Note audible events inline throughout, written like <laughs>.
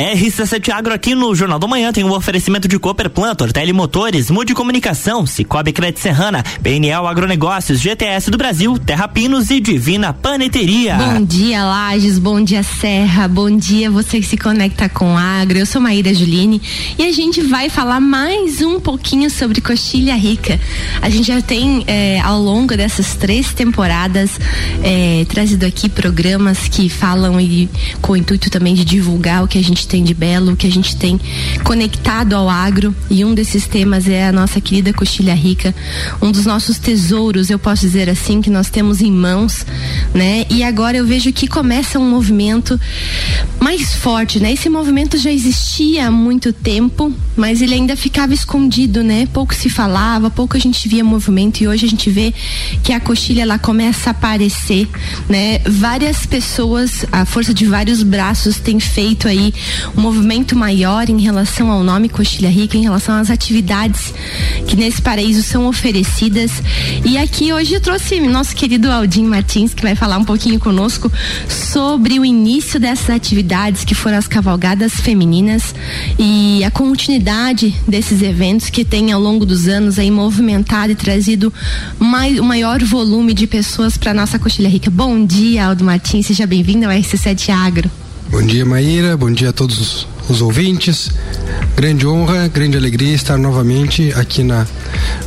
RC7 Agro aqui no Jornal do Manhã tem um oferecimento de Cooper Plantor, Telemotores, Mude Comunicação, Cicobi Crédito Serrana, PNL Agronegócios, GTS do Brasil, Terra Pinos e Divina Paneteria. Bom dia, Lages, bom dia, Serra, bom dia você que se conecta com Agro. Eu sou Maíra Juline e a gente vai falar mais um pouquinho sobre coxilha rica. A gente já tem eh, ao longo dessas três temporadas eh, trazido aqui programas que falam e com o intuito também de divulgar o que a gente tem de belo, o que a gente tem conectado ao agro. E um desses temas é a nossa querida coxilha rica, um dos nossos tesouros, eu posso dizer assim, que nós temos em mãos, né? E agora eu vejo que começa um movimento mais forte, né? Esse movimento já existia há muito tempo, mas ele ainda ficava escondido, né? Pouco se falava, pouco a gente via movimento e hoje a gente vê que a coxilha ela começa a aparecer, né? Várias pessoas, a força de vários braços tem feito aí um movimento maior em relação ao nome Coxilha Rica, em relação às atividades que nesse paraíso são oferecidas. E aqui hoje eu trouxe nosso querido Aldim Martins, que vai falar um pouquinho conosco sobre o início dessas atividades, que foram as cavalgadas femininas e a continuidade desses eventos que tem ao longo dos anos aí movimentado e trazido mais, o maior volume de pessoas para nossa Coxilha Rica. Bom dia, Aldo Martins, seja bem-vindo ao RC7 Agro. Bom dia, Maíra. Bom dia a todos os ouvintes. Grande honra, grande alegria estar novamente aqui na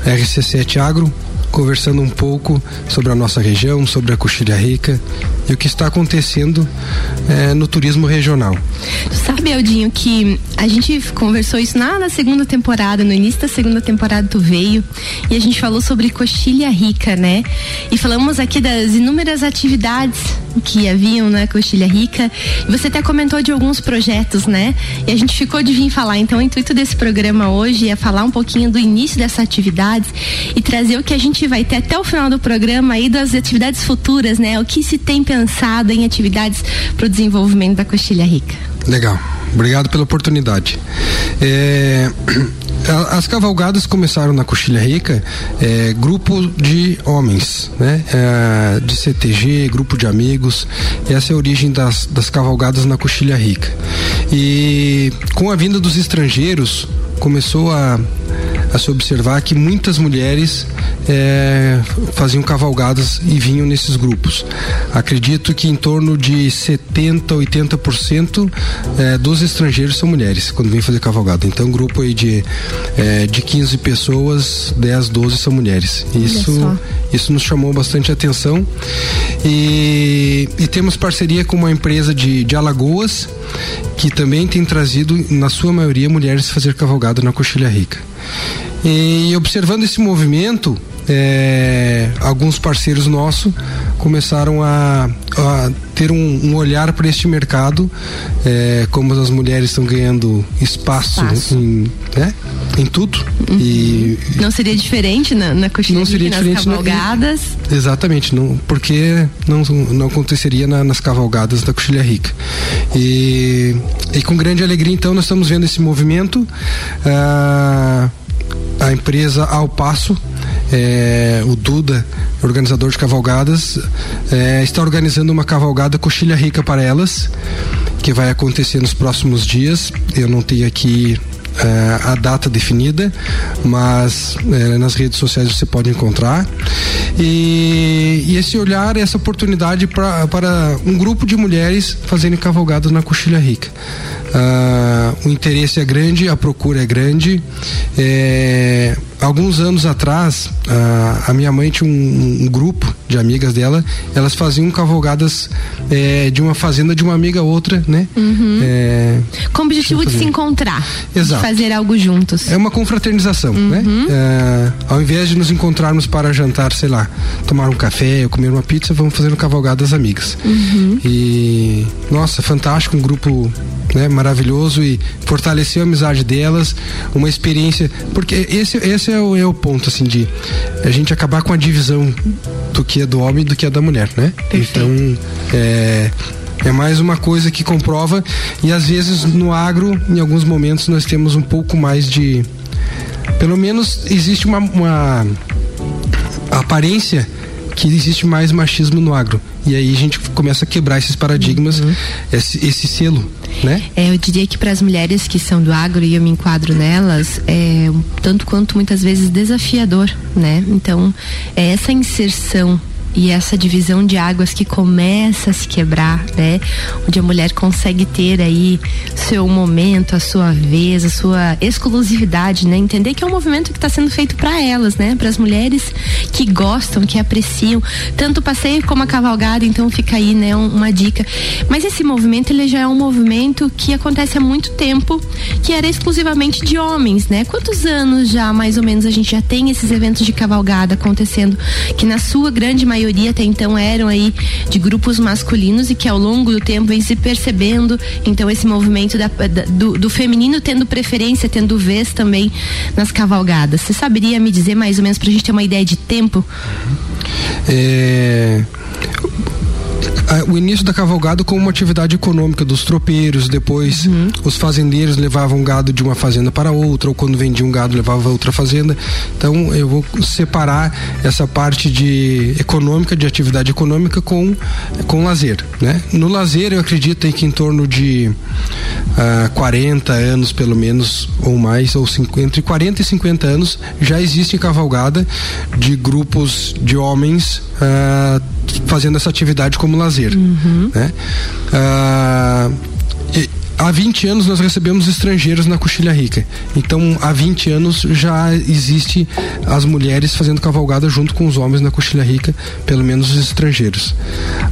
RC7 Agro, conversando um pouco sobre a nossa região, sobre a Coxilha Rica e o que está acontecendo eh, no turismo regional. Sabe, Eldinho, que a gente conversou isso na, na, segunda temporada, no início da segunda temporada tu veio e a gente falou sobre Coxilha Rica, né? E falamos aqui das inúmeras atividades que haviam na Coxilha Rica. E você até comentou de alguns projetos, né? E a gente ficou de vir falar. Então, o intuito desse programa hoje é falar um pouquinho do início dessas atividades e trazer o que a gente vai ter até o final do programa aí das atividades futuras, né? O que se tem pensado em atividades para o desenvolvimento da Coxilha Rica. Legal. Obrigado pela oportunidade. É, as cavalgadas começaram na Coxilha Rica, é, grupo de homens, né? É, de CTG, grupo de amigos. Essa é a origem das, das cavalgadas na Coxilha Rica. E com a vinda dos estrangeiros, começou a, a se observar que muitas mulheres é, faziam cavalgadas e vinham nesses grupos. Acredito que em torno de 70, 80% é, dos estrangeiros são mulheres quando vêm fazer cavalgada. Então, um grupo aí de, é, de 15 pessoas, 10, 12 são mulheres. Isso, isso nos chamou bastante atenção. E, e temos parceria com uma empresa de, de Alagoas que também tem trazido, na sua maioria, mulheres fazer cavalgada na Coxilha Rica. E observando esse movimento, é, alguns parceiros nossos começaram a, a ter um, um olhar para este mercado, é, como as mulheres estão ganhando espaço, espaço. Em, né, em tudo. Uhum. E, não seria diferente na, na coxilha nas cavalgadas? Na, exatamente, não, porque não, não aconteceria na, nas cavalgadas da Coxilha Rica. E, e com grande alegria, então, nós estamos vendo esse movimento. Ah, a empresa Ao Passo, é, o Duda, organizador de cavalgadas, é, está organizando uma cavalgada Coxilha Rica para elas, que vai acontecer nos próximos dias. Eu não tenho aqui é, a data definida, mas é, nas redes sociais você pode encontrar. E, e esse olhar, essa oportunidade para um grupo de mulheres fazerem cavalgadas na Coxilha Rica. Uh, o interesse é grande, a procura é grande. É, alguns anos atrás, uh, a minha mãe tinha um, um, grupo de amigas dela, elas faziam cavalgadas é, de uma fazenda de uma amiga a outra, né? Uhum. É, Com o objetivo de se encontrar, Exato. de fazer algo juntos. É uma confraternização, né? uhum. né? É, ao invés de nos encontrarmos para jantar, sei lá, tomar um café ou comer uma pizza, vamos fazer um cavalgadas amigas. Uhum. E, nossa, fantástico, um grupo né, maravilhoso e fortaleceu a amizade delas, uma experiência, porque esse, esse é, o, é o ponto, assim, de a gente acabar com a divisão do que é do homem e do que é da mulher, né? Perfeito. Então, é, é mais uma coisa que comprova e às vezes no agro, em alguns momentos, nós temos um pouco mais de. Pelo menos existe uma, uma aparência que existe mais machismo no agro. E aí a gente começa a quebrar esses paradigmas, uhum. esse, esse, selo, né? É, eu diria que para as mulheres que são do agro e eu me enquadro nelas, é tanto quanto muitas vezes desafiador, né? Então, é essa inserção e essa divisão de águas que começa a se quebrar, né? Onde a mulher consegue ter aí seu momento, a sua vez, a sua exclusividade, né? Entender que é um movimento que está sendo feito para elas, né? Para as mulheres que gostam, que apreciam tanto o passeio como a cavalgada, então fica aí, né? Uma dica. Mas esse movimento ele já é um movimento que acontece há muito tempo, que era exclusivamente de homens, né? Quantos anos já mais ou menos a gente já tem esses eventos de cavalgada acontecendo, que na sua grande maioria maioria até então eram aí de grupos masculinos e que ao longo do tempo vem se percebendo então esse movimento da, da, do, do, feminino tendo preferência, tendo vez também nas cavalgadas. Você saberia me dizer mais ou menos para a gente ter uma ideia de tempo? É o início da cavalgada como uma atividade econômica dos tropeiros, depois uhum. os fazendeiros levavam gado de uma fazenda para outra, ou quando vendiam gado levava outra fazenda. Então eu vou separar essa parte de econômica, de atividade econômica com com lazer, né? No lazer eu acredito que em torno de uh, ah, 40 anos pelo menos ou mais, ou cinco, entre 40 e 50 anos já existe cavalgada de grupos de homens uh, fazendo essa atividade como lazer. Uhum. Né? Uh, e, há 20 anos nós recebemos estrangeiros na Coxilha Rica. Então, há 20 anos já existe as mulheres fazendo cavalgada junto com os homens na Coxilha Rica, pelo menos os estrangeiros.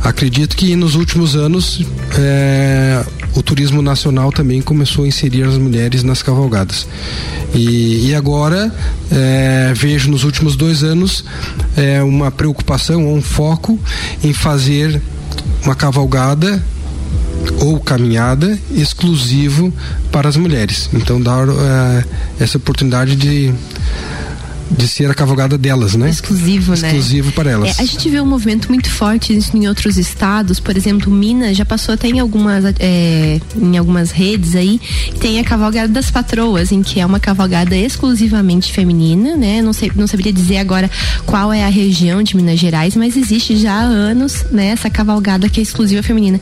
Acredito que nos últimos anos é, o turismo nacional também começou a inserir as mulheres nas cavalgadas. E, e agora é, vejo nos últimos dois anos é, uma preocupação um foco em fazer uma cavalgada ou caminhada exclusivo para as mulheres. Então dar uh, essa oportunidade de de ser a cavalgada delas, né? Exclusivo, né? Exclusivo para elas. É, a gente vê um movimento muito forte em outros estados, por exemplo, Minas já passou até em algumas, é, em algumas redes aí, tem a cavalgada das patroas, em que é uma cavalgada exclusivamente feminina, né? Não sei, não saberia dizer agora qual é a região de Minas Gerais, mas existe já há anos, né? Essa cavalgada que é exclusiva feminina.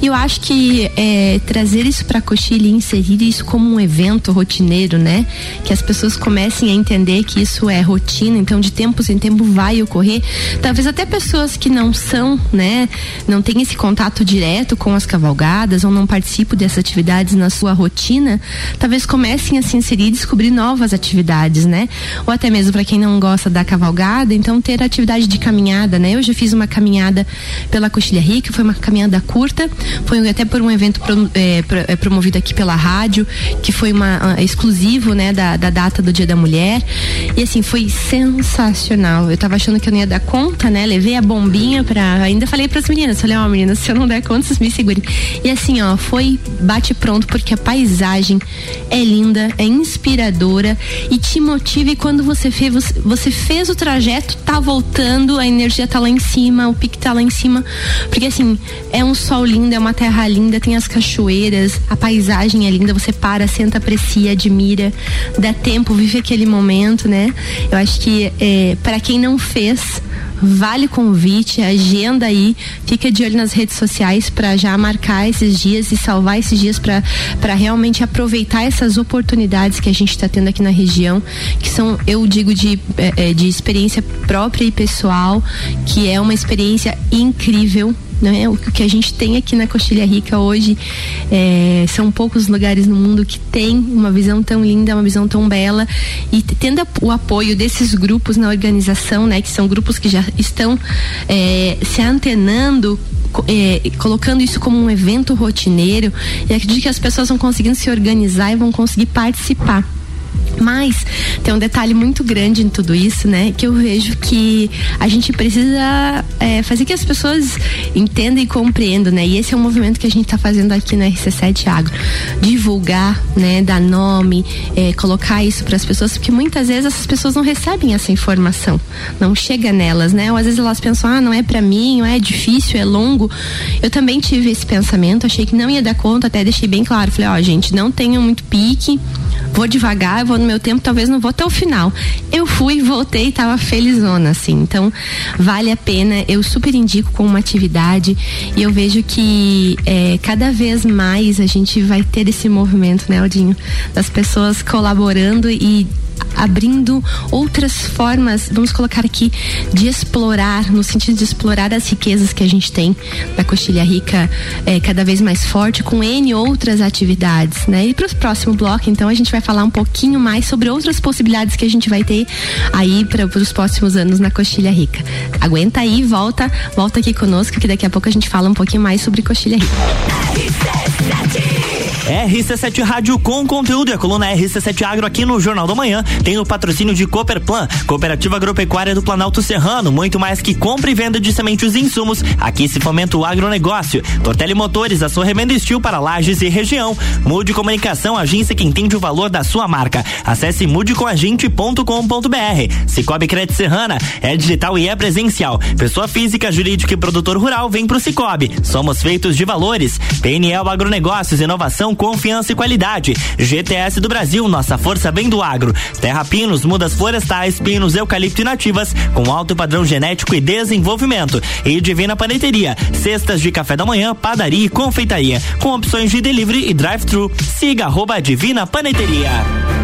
E eu acho que é, trazer isso para Cochilha e inserir isso como um evento rotineiro, né? Que as pessoas comecem a entender que isso isso é rotina, então de tempos em tempo vai ocorrer. Talvez até pessoas que não são, né, não têm esse contato direto com as cavalgadas ou não participam dessas atividades na sua rotina, talvez comecem a se inserir e descobrir novas atividades, né? Ou até mesmo para quem não gosta da cavalgada, então ter atividade de caminhada, né? Eu já fiz uma caminhada pela Coxilha Rica, foi uma caminhada curta, foi até por um evento é, é, promovido aqui pela rádio, que foi uma, exclusivo, né, da, da data do Dia da Mulher. E assim, assim, foi sensacional. Eu tava achando que eu não ia dar conta, né? Levei a bombinha pra. Ainda falei pras meninas, falei, ó, oh, meninas, se eu não der conta, vocês me segurem. E assim, ó, foi bate pronto, porque a paisagem é linda, é inspiradora e te motiva. E quando você fez, você, fez o trajeto, tá voltando, a energia tá lá em cima, o pique tá lá em cima. Porque assim, é um sol lindo, é uma terra linda, tem as cachoeiras, a paisagem é linda, você para, senta, aprecia, admira, dá tempo, vive aquele momento, né? Eu acho que é, para quem não fez, vale convite, agenda aí, fica de olho nas redes sociais para já marcar esses dias e salvar esses dias para realmente aproveitar essas oportunidades que a gente está tendo aqui na região, que são, eu digo, de, é, é, de experiência própria e pessoal, que é uma experiência incrível né? O que a gente tem aqui na Coxilha Rica hoje é, são poucos lugares no mundo que tem uma visão tão linda, uma visão tão bela e tendo o apoio desses grupos na organização, né? Que são grupos que já estão é, se antenando é, colocando isso como um evento rotineiro e acredito que as pessoas vão conseguindo se organizar e vão conseguir participar. Mas tem um detalhe muito grande em tudo isso, né? Que eu vejo que a gente precisa é, fazer que as pessoas entendam e compreendam, né? E esse é um movimento que a gente está fazendo aqui no RC7 Agro. Divulgar, né? Dar nome, é, colocar isso para as pessoas, porque muitas vezes essas pessoas não recebem essa informação, não chega nelas, né? Ou às vezes elas pensam, ah, não é para mim, é difícil, é longo. Eu também tive esse pensamento, achei que não ia dar conta, até deixei bem claro. Falei, ó, oh, gente, não tenham muito pique, vou devagar, vou no meu tempo, talvez não vou até o final. Eu fui, voltei e tava felizona, assim. Então, vale a pena, eu super indico com uma atividade e eu vejo que é, cada vez mais a gente vai ter esse movimento, né, Aldinho? Das pessoas colaborando e abrindo outras formas, vamos colocar aqui, de explorar, no sentido de explorar as riquezas que a gente tem da Coxilha Rica é, cada vez mais forte, com N outras atividades, né? E para o próximo bloco, então, a gente vai falar um pouquinho mais sobre outras possibilidades que a gente vai ter aí para os próximos anos na Coxilha Rica. Aguenta aí, volta, volta aqui conosco, que daqui a pouco a gente fala um pouquinho mais sobre Coxilha Rica. RC7 Rádio com conteúdo e a coluna RC7 Agro aqui no Jornal da Manhã tem o patrocínio de Cooperplan, Cooperativa Agropecuária do Planalto Serrano, muito mais que compra e venda de sementes e insumos. Aqui se fomenta o agronegócio. Tortelli Motores, a sua revenda estil para lajes e região. Mude Comunicação, agência que entende o valor da sua marca. Acesse mudecomagente.com.br. Cicobi Crédito Serrana é digital e é presencial. Pessoa física, jurídica e produtor rural vem pro Cicobi. Somos feitos de valores. PNL Agronegócios, inovação, confiança e qualidade. GTS do Brasil, nossa força vem do agro. Terra Pinos, mudas florestais, pinos, eucalipto e nativas, com alto padrão genético e desenvolvimento. E Divina Paneteria, cestas de café da manhã, padaria e confeitaria, com opções de delivery e drive-thru. Siga arroba Divina Paneteria.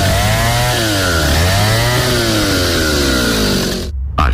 A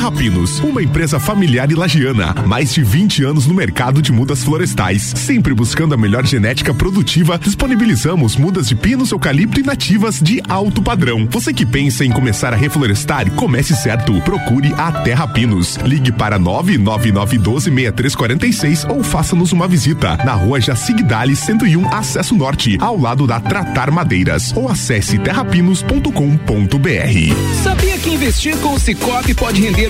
Terra Pinos, uma empresa familiar e lagiana, mais de 20 anos no mercado de mudas florestais, sempre buscando a melhor genética produtiva, disponibilizamos mudas de pinos, eucalipto e nativas de alto padrão. Você que pensa em começar a reflorestar, comece certo. Procure a Terra Pinos. Ligue para 99912 6346 ou faça-nos uma visita na rua Jacigdale 101, acesso norte, ao lado da Tratar Madeiras. Ou acesse terrapinos.com.br. Sabia que investir com o Cicobi pode render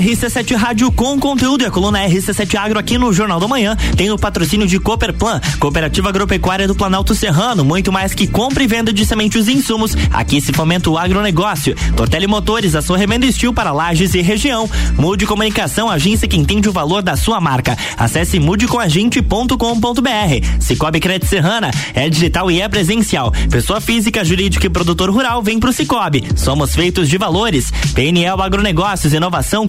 RC7 Rádio com conteúdo e a coluna RC7 Agro aqui no Jornal da Manhã tem o patrocínio de Cooperplan, Cooperativa Agropecuária do Planalto Serrano, muito mais que compra e venda de sementes e insumos. Aqui se fomenta o agronegócio. Tortelli Motores, a sua revenda estil para lajes e região. Mude Comunicação, agência que entende o valor da sua marca. Acesse mudecomagente.com.br. Cicobi Crédito Serrana é digital e é presencial. Pessoa física, jurídica e produtor rural vem pro Cicobi. Somos feitos de valores. PNL Agronegócios, inovação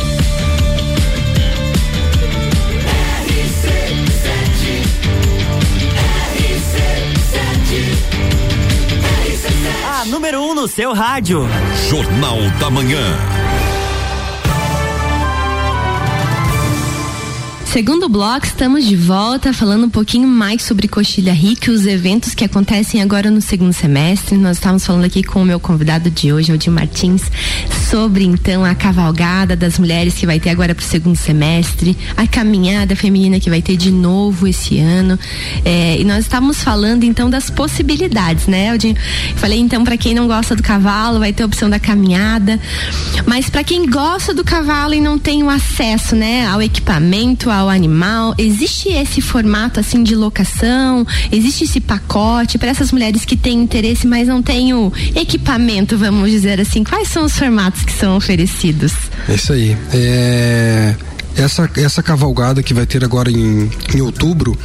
Número 1 um no seu rádio. Jornal da Manhã. Segundo bloco, estamos de volta falando um pouquinho mais sobre Coxilha Rica e os eventos que acontecem agora no segundo semestre. Nós estávamos falando aqui com o meu convidado de hoje, Aldir Martins, sobre então a cavalgada das mulheres que vai ter agora para o segundo semestre, a caminhada feminina que vai ter de novo esse ano. É, e nós estávamos falando então das possibilidades, né, Aldir? Falei então para quem não gosta do cavalo, vai ter a opção da caminhada. Mas para quem gosta do cavalo e não tem o acesso, né, ao equipamento, ao animal? Existe esse formato assim de locação? Existe esse pacote para essas mulheres que têm interesse, mas não têm o equipamento, vamos dizer assim? Quais são os formatos que são oferecidos? É isso aí. É essa, essa cavalgada que vai ter agora em, em outubro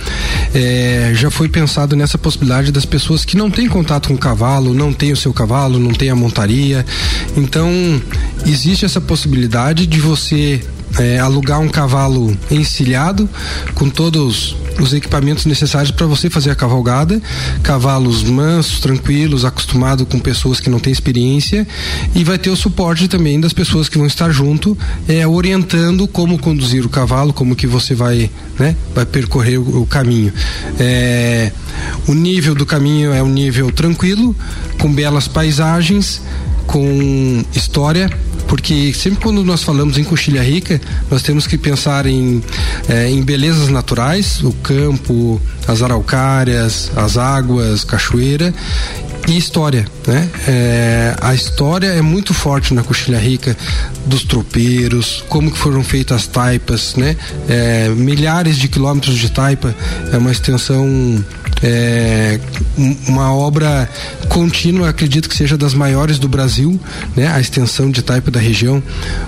é, já foi pensado nessa possibilidade das pessoas que não têm contato com o cavalo, não têm o seu cavalo, não têm a montaria. Então, existe essa possibilidade de você é, alugar um cavalo encilhado com todos os equipamentos necessários para você fazer a cavalgada, cavalos mansos, tranquilos, acostumados com pessoas que não têm experiência. E vai ter o suporte também das pessoas que vão estar junto, é, orientando como conduzir o cavalo, como que você vai, né, vai percorrer o, o caminho. É, o nível do caminho é um nível tranquilo, com belas paisagens, com história porque sempre quando nós falamos em coxilha rica, nós temos que pensar em, é, em belezas naturais, o campo, as araucárias, as águas, cachoeira e história, né? É, a história é muito forte na Coxilha Rica dos tropeiros, como que foram feitas as taipas, né? É, milhares de quilômetros de taipa, é uma extensão é, uma obra contínua, acredito que seja das maiores do Brasil, né? A extensão de Taipa da região,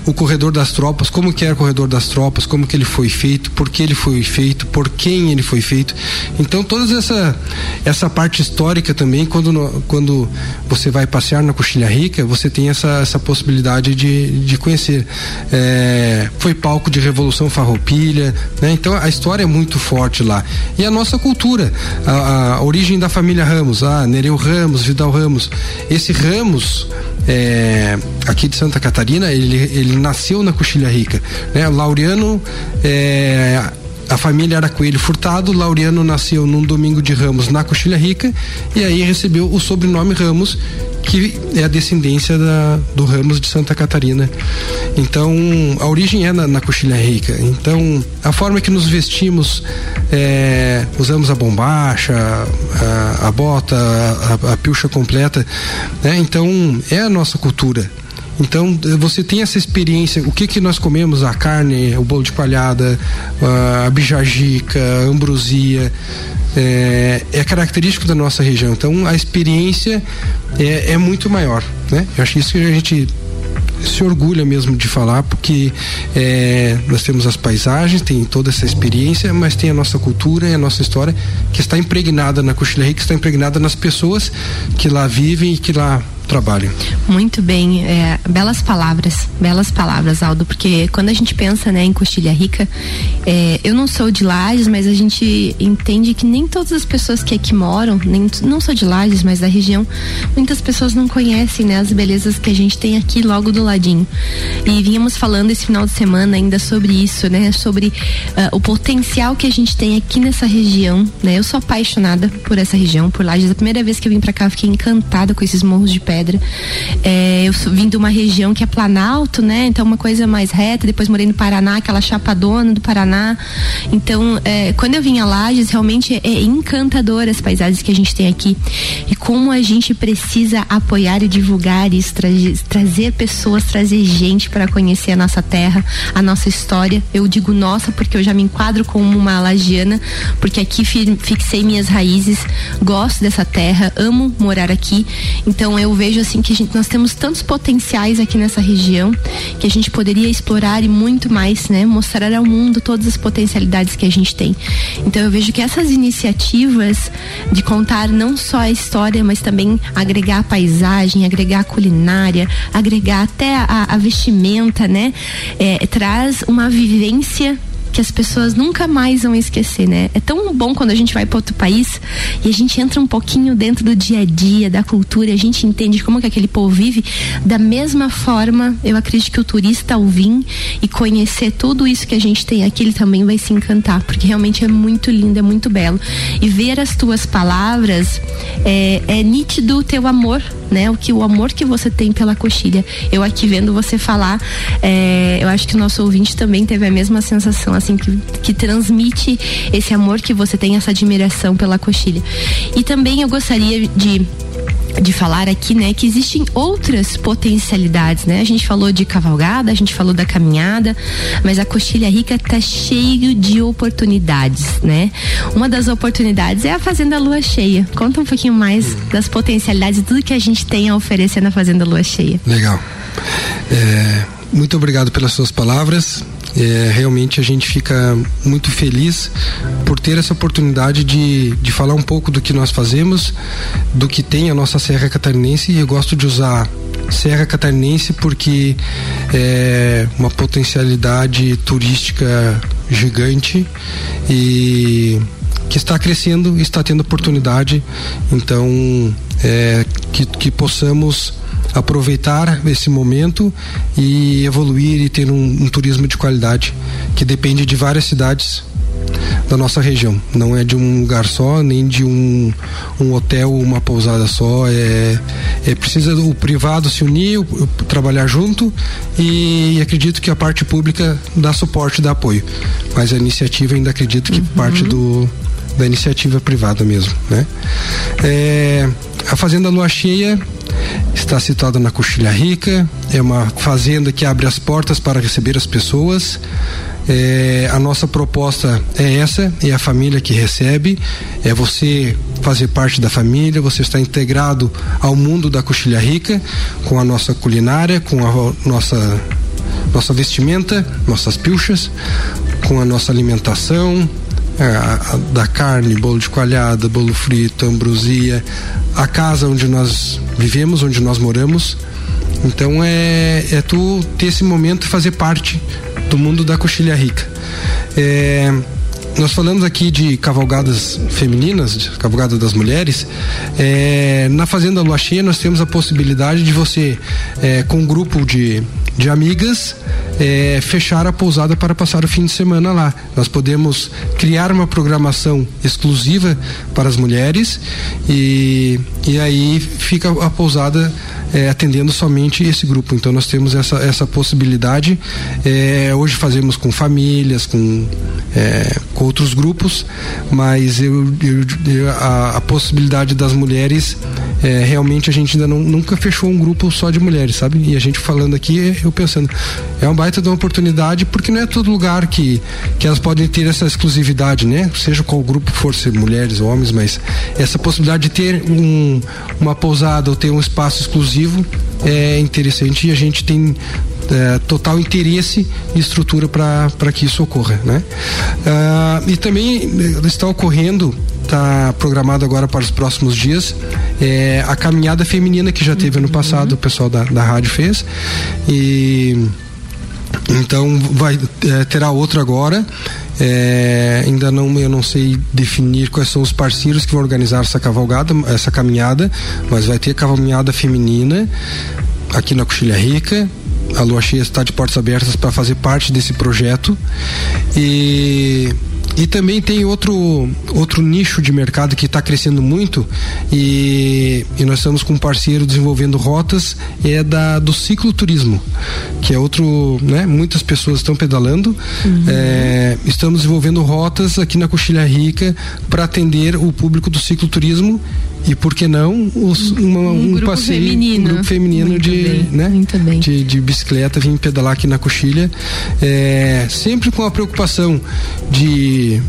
o corredor das tropas, como que era o corredor das tropas, como que ele foi feito, por que ele foi feito, por quem ele foi feito. Então toda essa essa parte histórica também, quando quando você vai passear na Coxilha Rica, você tem essa essa possibilidade de, de conhecer. É, foi palco de Revolução Farroupilha, né? Então a história é muito forte lá e a nossa cultura. A, a, origem da família Ramos, ah, Nereu Ramos, Vidal Ramos. Esse Ramos, é, aqui de Santa Catarina, ele, ele nasceu na Coxilha Rica. Né? Laureano é, a família era Coelho Furtado, Laureano nasceu num domingo de Ramos na Coxilha Rica e aí recebeu o sobrenome Ramos, que é a descendência da, do Ramos de Santa Catarina. Então, a origem é na, na Coxilha Rica. Então, a forma que nos vestimos, é, usamos a bombacha, a, a bota, a, a, pilcha completa, né? Então, é a nossa cultura. Então você tem essa experiência, o que que nós comemos? A carne, o bolo de palhada, a bijagica, a ambrosia, é, é, característico da nossa região. Então a experiência é, é muito maior, né? Eu acho isso que a gente se orgulha mesmo de falar, porque é, nós temos as paisagens, tem toda essa experiência, mas tem a nossa cultura e a nossa história que está impregnada na Cochilha que está impregnada nas pessoas que lá vivem e que lá trabalho. Muito bem, é, belas palavras, belas palavras, Aldo, porque quando a gente pensa né, em Coxilha Rica, é, eu não sou de Lages, mas a gente entende que nem todas as pessoas que aqui moram, nem, não sou de Lages, mas da região, muitas pessoas não conhecem né, as belezas que a gente tem aqui logo do ladinho. E vínhamos falando esse final de semana ainda sobre isso, né? Sobre uh, o potencial que a gente tem aqui nessa região, né? Eu sou apaixonada por essa região, por Lages. A primeira vez que eu vim para cá, eu fiquei encantada com esses morros de pé Pedra. É, eu vim de uma região que é Planalto, né? Então uma coisa mais reta. Depois morei no Paraná, aquela chapadona do Paraná. Então, é, quando eu vim a Lages, realmente é, é encantador as paisagens que a gente tem aqui e como a gente precisa apoiar e divulgar isso, tra trazer pessoas, trazer gente para conhecer a nossa terra, a nossa história. Eu digo nossa porque eu já me enquadro como uma lagiana, porque aqui fixei minhas raízes, gosto dessa terra, amo morar aqui. Então eu vejo vejo assim que gente, nós temos tantos potenciais aqui nessa região que a gente poderia explorar e muito mais, né? Mostrar ao mundo todas as potencialidades que a gente tem. Então eu vejo que essas iniciativas de contar não só a história, mas também agregar a paisagem, agregar a culinária, agregar até a, a vestimenta, né? É, traz uma vivência que as pessoas nunca mais vão esquecer, né? É tão bom quando a gente vai para outro país e a gente entra um pouquinho dentro do dia a dia, da cultura, a gente entende como que aquele povo vive. Da mesma forma, eu acredito que o turista ao vir e conhecer tudo isso que a gente tem aqui, ele também vai se encantar, porque realmente é muito lindo, é muito belo. E ver as tuas palavras é, é nítido o teu amor, né? O que o amor que você tem pela coxilha. Eu aqui vendo você falar, é, eu acho que o nosso ouvinte também teve a mesma sensação assim, que, que transmite esse amor que você tem, essa admiração pela coxilha. E também eu gostaria de de falar aqui, né, que existem outras potencialidades, né? A gente falou de cavalgada, a gente falou da caminhada, mas a Coxilha Rica tá cheio de oportunidades, né? Uma das oportunidades é a Fazenda Lua Cheia. Conta um pouquinho mais das potencialidades, tudo que a gente tem a oferecer na Fazenda Lua Cheia. Legal. É, muito obrigado pelas suas palavras. É, realmente a gente fica muito feliz por ter essa oportunidade de, de falar um pouco do que nós fazemos, do que tem a nossa Serra Catarinense e eu gosto de usar Serra Catarinense porque é uma potencialidade turística gigante e que está crescendo e está tendo oportunidade. Então, é, que, que possamos aproveitar esse momento e evoluir e ter um, um turismo de qualidade que depende de várias cidades da nossa região. Não é de um lugar só, nem de um, um hotel, uma pousada só. É, é precisa o privado se unir, o, trabalhar junto e, acredito que a parte pública dá suporte, dá apoio. Mas a iniciativa ainda acredito que uhum. parte do, da iniciativa privada mesmo, né? É, a Fazenda Lua Cheia está situada na Coxilha Rica, é uma fazenda que abre as portas para receber as pessoas. É, a nossa proposta é essa, é a família que recebe, é você fazer parte da família, você está integrado ao mundo da Coxilha Rica, com a nossa culinária, com a nossa nossa vestimenta, nossas pilchas, com a nossa alimentação, da carne, bolo de coalhada, bolo frito, ambrosia, a casa onde nós vivemos, onde nós moramos. Então é, é tu ter esse momento e fazer parte do mundo da coxilha rica. É, nós falamos aqui de cavalgadas femininas, de cavalgada das mulheres. É, na Fazenda Lua Cheia nós temos a possibilidade de você, é, com um grupo de, de amigas, é, fechar a pousada para passar o fim de semana lá. Nós podemos criar uma programação exclusiva para as mulheres e, e aí fica a pousada é, atendendo somente esse grupo. Então nós temos essa, essa possibilidade. É, hoje fazemos com famílias, com, é, com outros grupos, mas eu, eu, a, a, possibilidade das mulheres é, realmente a gente ainda não, nunca fechou um grupo só de mulheres, sabe? E a gente falando aqui, eu pensando, é uma baita de uma oportunidade porque não é todo lugar que, que elas podem ter essa exclusividade, né? Seja qual grupo for, ser mulheres ou homens, mas essa possibilidade de ter um, uma pousada ou ter um espaço exclusivo é interessante e a gente tem é, total interesse e estrutura para que isso ocorra, né? Ah, e também eh, está ocorrendo está programado agora para os próximos dias é, a caminhada feminina que já teve ano passado, o pessoal da, da rádio fez. E então vai é, terá outro agora. É, ainda não eu não sei definir quais são os parceiros que vão organizar essa cavalgada, essa caminhada, mas vai ter caminhada feminina aqui na Coxilha Rica. A Lua Cheia está de portas abertas para fazer parte desse projeto e e também tem outro, outro nicho de mercado que está crescendo muito e, e, nós estamos com um parceiro desenvolvendo rotas, é da do cicloturismo, que é outro, né? Muitas pessoas estão pedalando. Uhum. É, estamos desenvolvendo rotas aqui na Coxilha Rica para atender o público do cicloturismo e por que não os, uma, um, um passeio feminino. um grupo feminino muito de, bem, né, de, de bicicleta vir pedalar aqui na coxilha é, sempre com a preocupação de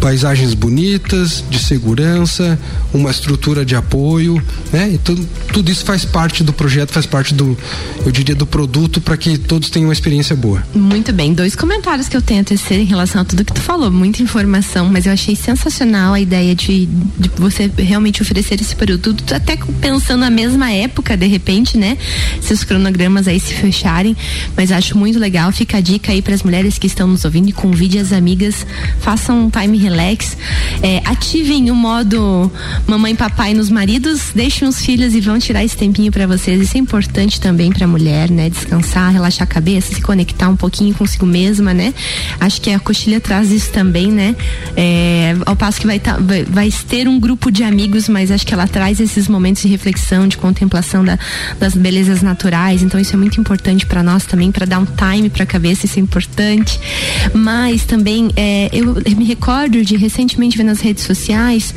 paisagens bonitas de segurança uma estrutura de apoio né e tudo, tudo isso faz parte do projeto faz parte do eu diria do produto para que todos tenham uma experiência boa. Muito bem. Dois comentários que eu tenho a tecer em relação a tudo que tu falou. Muita informação mas eu achei sensacional a ideia de, de você realmente oferecer oferecer esse produto, até pensando na mesma época, de repente, né? Se os cronogramas aí se fecharem, mas acho muito legal, fica a dica aí para as mulheres que estão nos ouvindo convide as amigas, façam um time relax, é, ativem o modo mamãe e papai nos maridos, deixem os filhos e vão tirar esse tempinho para vocês, isso é importante também para a mulher, né? Descansar, relaxar a cabeça, se conectar um pouquinho consigo mesma, né? Acho que a coxilha traz isso também, né? É, ao passo que vai, tá, vai, vai ter um grupo de amigos, mas acho que ela traz esses momentos de reflexão, de contemplação da, das belezas naturais. Então isso é muito importante para nós também, para dar um time para a cabeça, isso é importante. Mas também é, eu, me recordo de recentemente ver nas redes sociais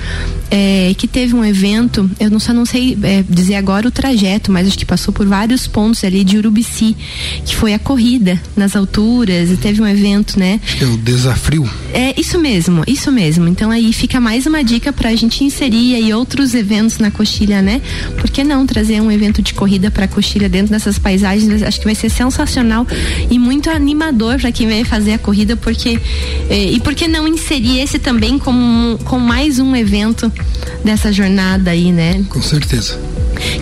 é, que teve um evento, eu não só não sei é, dizer agora o trajeto, mas acho que passou por vários pontos ali de Urubici, que foi a corrida nas alturas, e teve um evento, né? É o desafio. É isso mesmo, isso mesmo. Então aí fica mais uma dica para a gente inserir aí outros eventos na coxilha, né? Por que não trazer um evento de corrida para a coxilha dentro dessas paisagens? Acho que vai ser sensacional e muito animador para quem vai fazer a corrida, porque eh, e por que não inserir esse também como com mais um evento dessa jornada aí, né? Com certeza.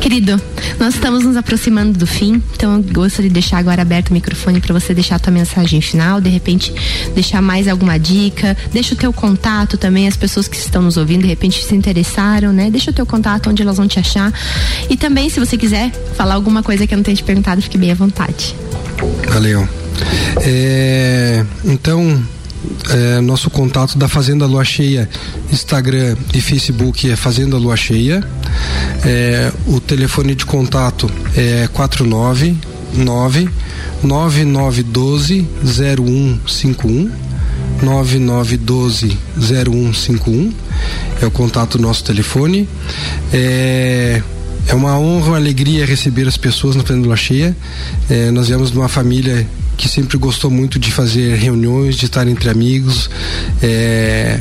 Querido, nós estamos nos aproximando do fim, então eu gostaria de deixar agora aberto o microfone para você deixar a tua mensagem final, de repente deixar mais alguma dica, deixa o teu contato também, as pessoas que estão nos ouvindo de repente se interessaram, né? Deixa o teu contato onde elas vão te achar. E também, se você quiser falar alguma coisa que eu não tenha te perguntado, fique bem à vontade. Valeu. É, então, é, nosso contato da Fazenda Lua Cheia, Instagram e Facebook é Fazenda Lua Cheia. É, o telefone de contato é 499 9912 0151 9912 0151 é o contato do nosso telefone. É, é uma honra, uma alegria receber as pessoas na Lua Cheia. É, nós viemos de uma família que sempre gostou muito de fazer reuniões, de estar entre amigos. É,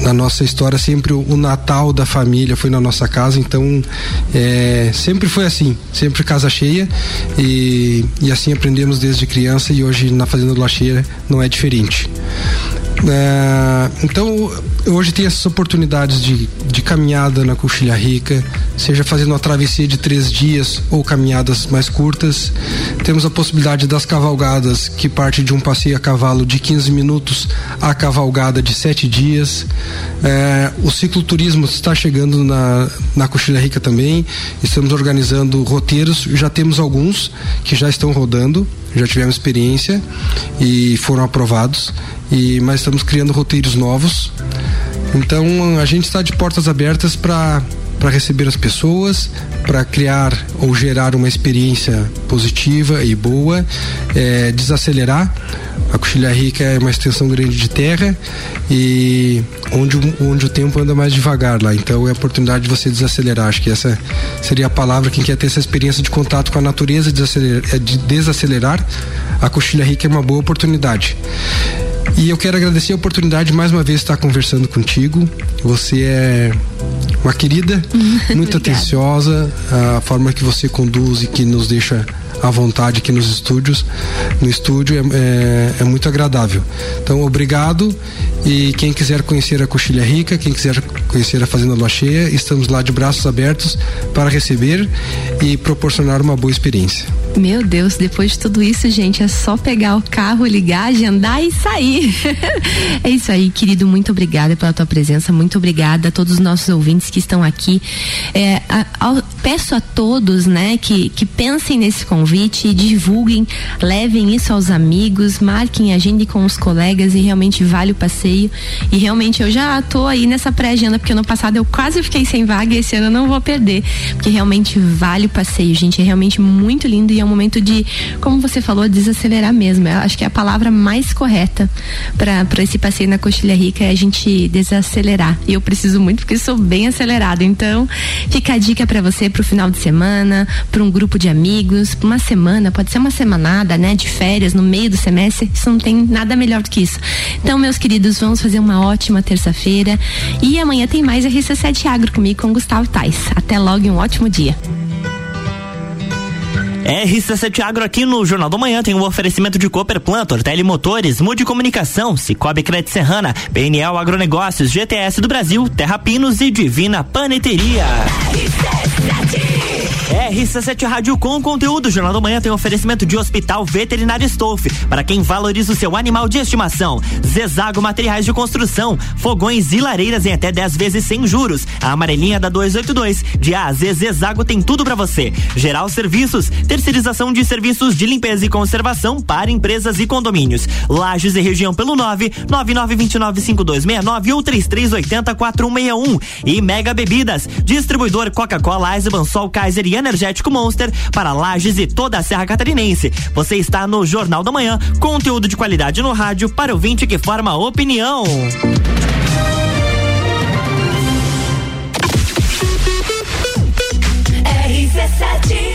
na nossa história sempre o, Natal da família foi na nossa casa, então é, sempre foi assim, sempre casa cheia e, e assim aprendemos desde criança e hoje na Fazenda do La Cheia não é diferente. É, então, hoje tem essas oportunidades de, de caminhada na Coxilha Rica, seja fazendo uma travessia de três dias ou caminhadas mais curtas. Temos a possibilidade das cavalgadas, que parte de um passeio a cavalo de 15 minutos a cavalgada de sete dias. É, o cicloturismo está chegando na, na Coxilha Rica também. Estamos organizando roteiros, já temos alguns que já estão rodando já tivemos experiência e foram aprovados e mas estamos criando roteiros novos. Então a gente está de portas abertas para para receber as pessoas, para criar ou gerar uma experiência positiva e boa, é, desacelerar. A Coxilha Rica é uma extensão grande de terra e onde, onde o tempo anda mais devagar lá. Então é a oportunidade de você desacelerar. Acho que essa seria a palavra. Quem quer ter essa experiência de contato com a natureza, desacelerar, é de desacelerar, a Coxilha Rica é uma boa oportunidade. E eu quero agradecer a oportunidade de mais uma vez estar conversando contigo. Você é uma querida, muito <laughs> atenciosa, a forma que você conduz e que nos deixa à vontade aqui nos estúdios, no estúdio é, é, é, muito agradável. Então, obrigado e quem quiser conhecer a Coxilha Rica, quem quiser conhecer a Fazenda Lua Cheia, estamos lá de braços abertos para receber e proporcionar uma boa experiência. Meu Deus, depois de tudo isso, gente, é só pegar o carro, ligar, agendar e sair. <laughs> é isso aí, querido. Muito obrigada pela tua presença. Muito obrigada a todos os nossos ouvintes que estão aqui. É, a, a, peço a todos, né, que, que pensem nesse convite, divulguem, levem isso aos amigos, marquem, agende com os colegas e realmente vale o passeio. E realmente eu já tô aí nessa pré-agenda, porque ano passado eu quase fiquei sem vaga e esse ano eu não vou perder. Porque realmente vale o passeio, gente. É realmente muito lindo e é um momento de, como você falou, desacelerar mesmo. Eu acho que é a palavra mais correta para esse passeio na Coxilha Rica é a gente desacelerar. E eu preciso muito porque sou bem acelerada. Então, fica a dica para você pro final de semana, para um grupo de amigos, pra uma semana, pode ser uma semanada, né, de férias no meio do semestre. Isso não tem nada melhor do que isso. Então, meus queridos, vamos fazer uma ótima terça-feira e amanhã tem mais RC7 Agro comigo com Gustavo Tais. Até logo e um ótimo dia. RC7 Agro aqui no Jornal do Manhã tem um oferecimento de Cooper Plantor, Telemotores, Mude Comunicação, Cicobi Crédito Serrana, PNL Agronegócios, GTS do Brasil, Terra Pinos e Divina Paneteria. RC7 Rádio com conteúdo. Jornal do Manhã tem oferecimento de Hospital Veterinário Stolf. Para quem valoriza o seu animal de estimação. Zezago Materiais de Construção. Fogões e lareiras em até 10 vezes sem juros. A amarelinha da 282. De A a Z, Zezago tem tudo para você. Geral Serviços. Terceirização de serviços de limpeza e conservação para empresas e condomínios. Lages e região pelo 9 99295269 ou 33804161. E Mega Bebidas. Distribuidor Coca-Cola, Eisenbahn, Sol Kaiser e energético Monster para Lages e toda a Serra Catarinense. Você está no Jornal da Manhã, conteúdo de qualidade no rádio para o ouvinte que forma opinião. RC7